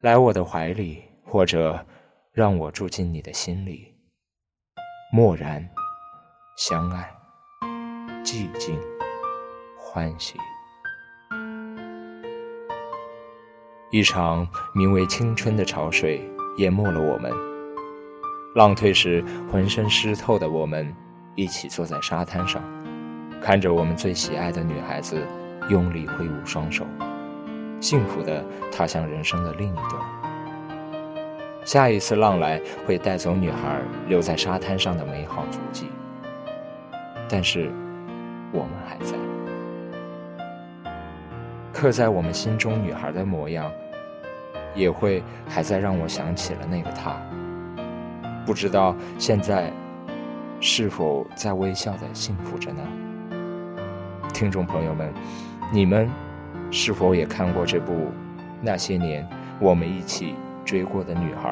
来我的怀里，或者让我住进你的心里。默然，相爱，寂静，欢喜。一场名为青春的潮水淹没了我们。浪退时，浑身湿透的我们，一起坐在沙滩上，看着我们最喜爱的女孩子用力挥舞双手，幸福的踏向人生的另一端。下一次浪来，会带走女孩留在沙滩上的美好足迹，但是我们还在。刻在我们心中女孩的模样，也会还在让我想起了那个她。不知道现在是否在微笑的幸福着呢？听众朋友们，你们是否也看过这部《那些年我们一起追过的女孩》？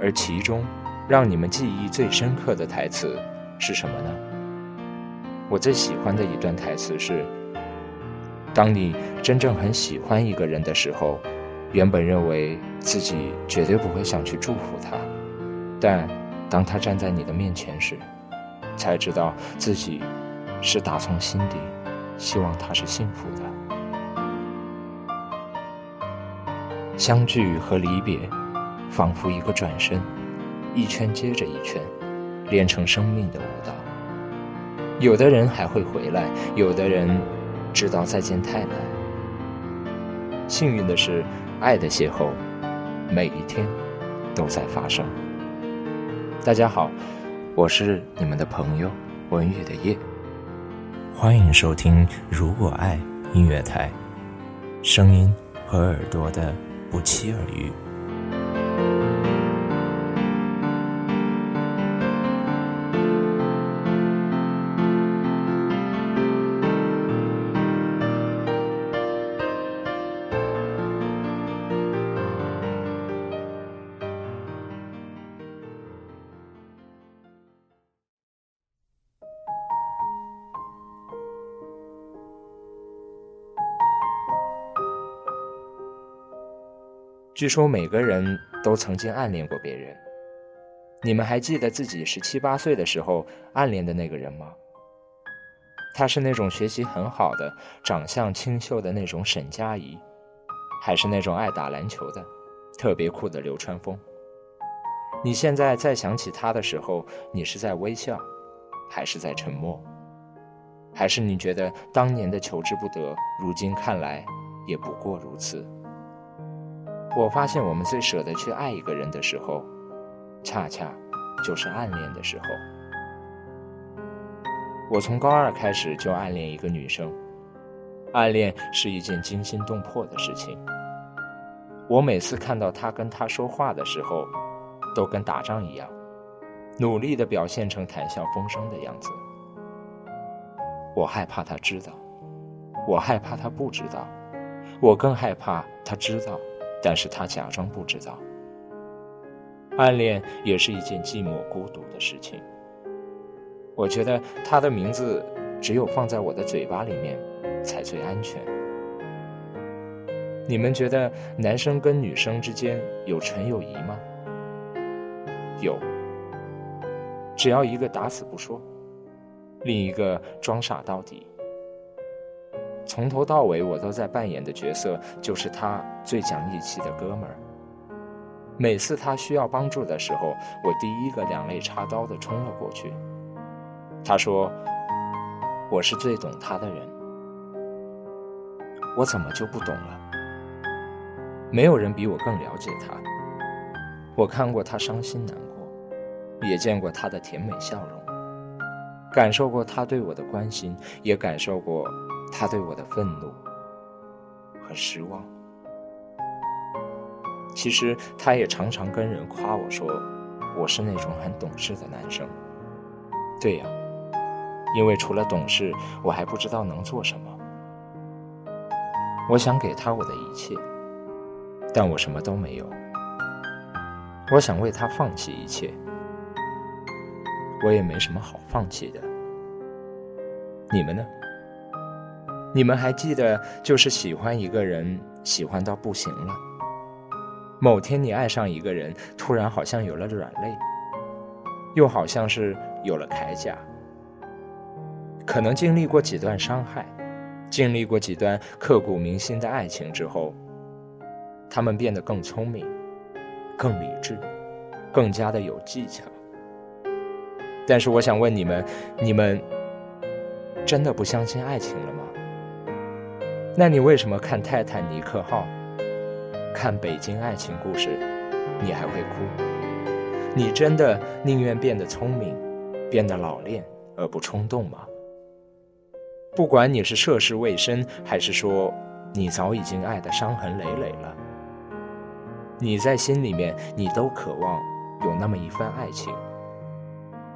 而其中让你们记忆最深刻的台词是什么呢？我最喜欢的一段台词是。当你真正很喜欢一个人的时候，原本认为自己绝对不会想去祝福他，但当他站在你的面前时，才知道自己是打从心底希望他是幸福的。相聚和离别，仿佛一个转身，一圈接着一圈，连成生命的舞蹈。有的人还会回来，有的人。知道再见太难。幸运的是，爱的邂逅，每一天都在发生。大家好，我是你们的朋友文宇的夜，欢迎收听《如果爱》音乐台，声音和耳朵的不期而遇。据说每个人都曾经暗恋过别人。你们还记得自己十七八岁的时候暗恋的那个人吗？她是那种学习很好的、长相清秀的那种沈佳宜，还是那种爱打篮球的、特别酷的流川枫？你现在再想起他的时候，你是在微笑，还是在沉默？还是你觉得当年的求之不得，如今看来也不过如此？我发现，我们最舍得去爱一个人的时候，恰恰就是暗恋的时候。我从高二开始就暗恋一个女生，暗恋是一件惊心动魄的事情。我每次看到她跟她说话的时候，都跟打仗一样，努力的表现成谈笑风生的样子。我害怕她知道，我害怕她不知道，我更害怕她知道。但是他假装不知道，暗恋也是一件寂寞孤独的事情。我觉得他的名字只有放在我的嘴巴里面才最安全。你们觉得男生跟女生之间有纯友谊吗？有，只要一个打死不说，另一个装傻到底。从头到尾，我都在扮演的角色就是他最讲义气的哥们儿。每次他需要帮助的时候，我第一个两肋插刀的冲了过去。他说：“我是最懂他的人。”我怎么就不懂了？没有人比我更了解他。我看过他伤心难过，也见过他的甜美笑容，感受过他对我的关心，也感受过。他对我的愤怒和失望，其实他也常常跟人夸我说，我是那种很懂事的男生。对呀，因为除了懂事，我还不知道能做什么。我想给他我的一切，但我什么都没有。我想为他放弃一切，我也没什么好放弃的。你们呢？你们还记得，就是喜欢一个人，喜欢到不行了，某天你爱上一个人，突然好像有了软肋，又好像是有了铠甲。可能经历过几段伤害，经历过几段刻骨铭心的爱情之后，他们变得更聪明、更理智、更加的有技巧。但是我想问你们：你们真的不相信爱情了吗？那你为什么看《泰坦尼克号》？看《北京爱情故事》，你还会哭？你真的宁愿变得聪明，变得老练而不冲动吗？不管你是涉世未深，还是说你早已经爱得伤痕累累了，你在心里面，你都渴望有那么一份爱情。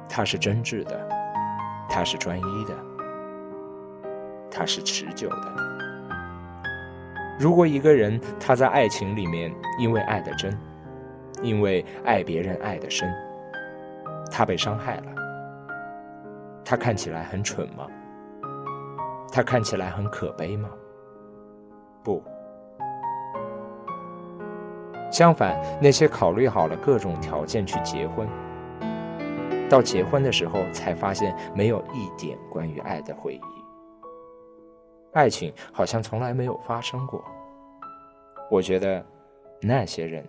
它是真挚的，它是专一的，它是持久的。如果一个人他在爱情里面因为爱的真，因为爱别人爱的深，他被伤害了，他看起来很蠢吗？他看起来很可悲吗？不，相反，那些考虑好了各种条件去结婚，到结婚的时候才发现没有一点关于爱的回忆。爱情好像从来没有发生过，我觉得那些人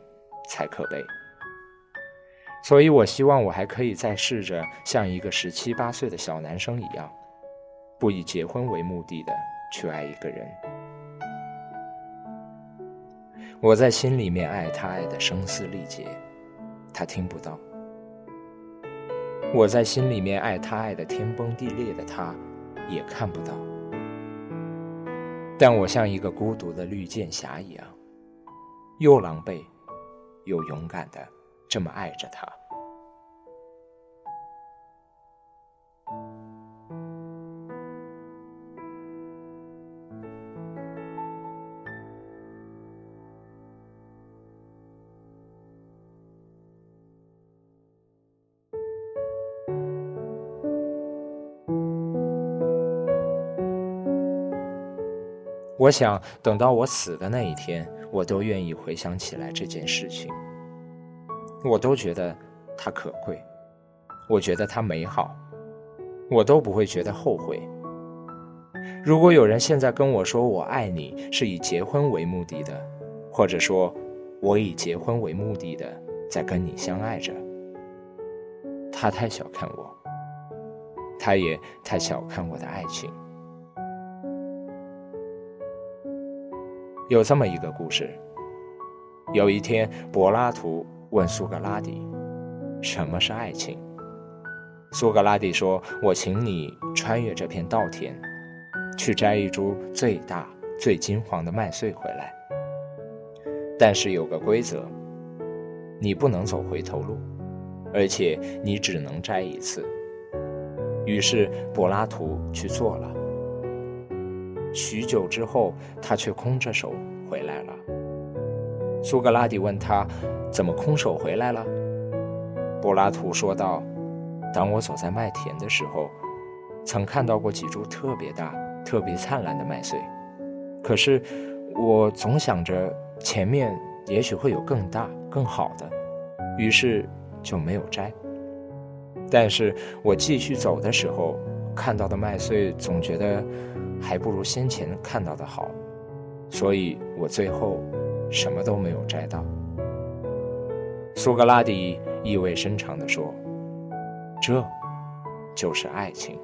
才可悲。所以我希望我还可以再试着像一个十七八岁的小男生一样，不以结婚为目的的去爱一个人。我在心里面爱他，爱的声嘶力竭，他听不到；我在心里面爱他，爱的天崩地裂的他，也看不到。但我像一个孤独的绿箭侠一样，又狼狈，又勇敢的这么爱着他。我想等到我死的那一天，我都愿意回想起来这件事情。我都觉得它可贵，我觉得它美好，我都不会觉得后悔。如果有人现在跟我说我爱你是以结婚为目的的，或者说我以结婚为目的的在跟你相爱着，他太小看我，他也太小看我的爱情。有这么一个故事。有一天，柏拉图问苏格拉底：“什么是爱情？”苏格拉底说：“我请你穿越这片稻田，去摘一株最大、最金黄的麦穗回来。但是有个规则，你不能走回头路，而且你只能摘一次。”于是柏拉图去做了。许久之后，他却空着手回来了。苏格拉底问他：“怎么空手回来了？”柏拉图说道：“当我走在麦田的时候，曾看到过几株特别大、特别灿烂的麦穗。可是，我总想着前面也许会有更大、更好的，于是就没有摘。但是我继续走的时候，看到的麦穗总觉得……”还不如先前看到的好，所以我最后什么都没有摘到。苏格拉底意味深长地说：“这，就是爱情。”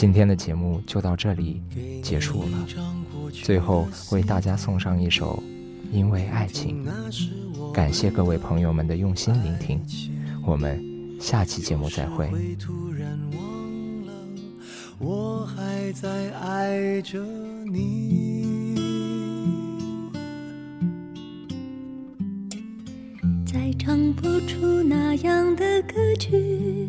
今天的节目就到这里结束了。最后为大家送上一首《因为爱情》，感谢各位朋友们的用心聆听，我们下期节目再会。我还在爱着你，再唱不出那样的歌曲，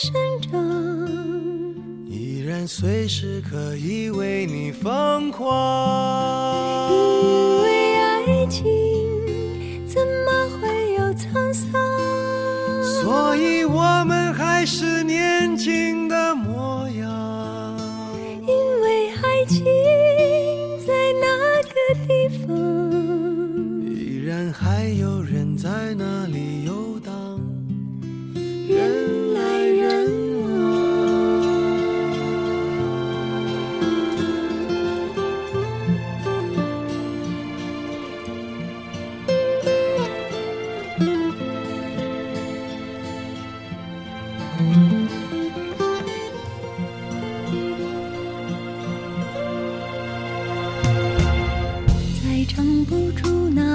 生长，依然随时可以为你疯狂。因为爱情怎么会有沧桑？所以我们还是年轻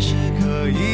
是可以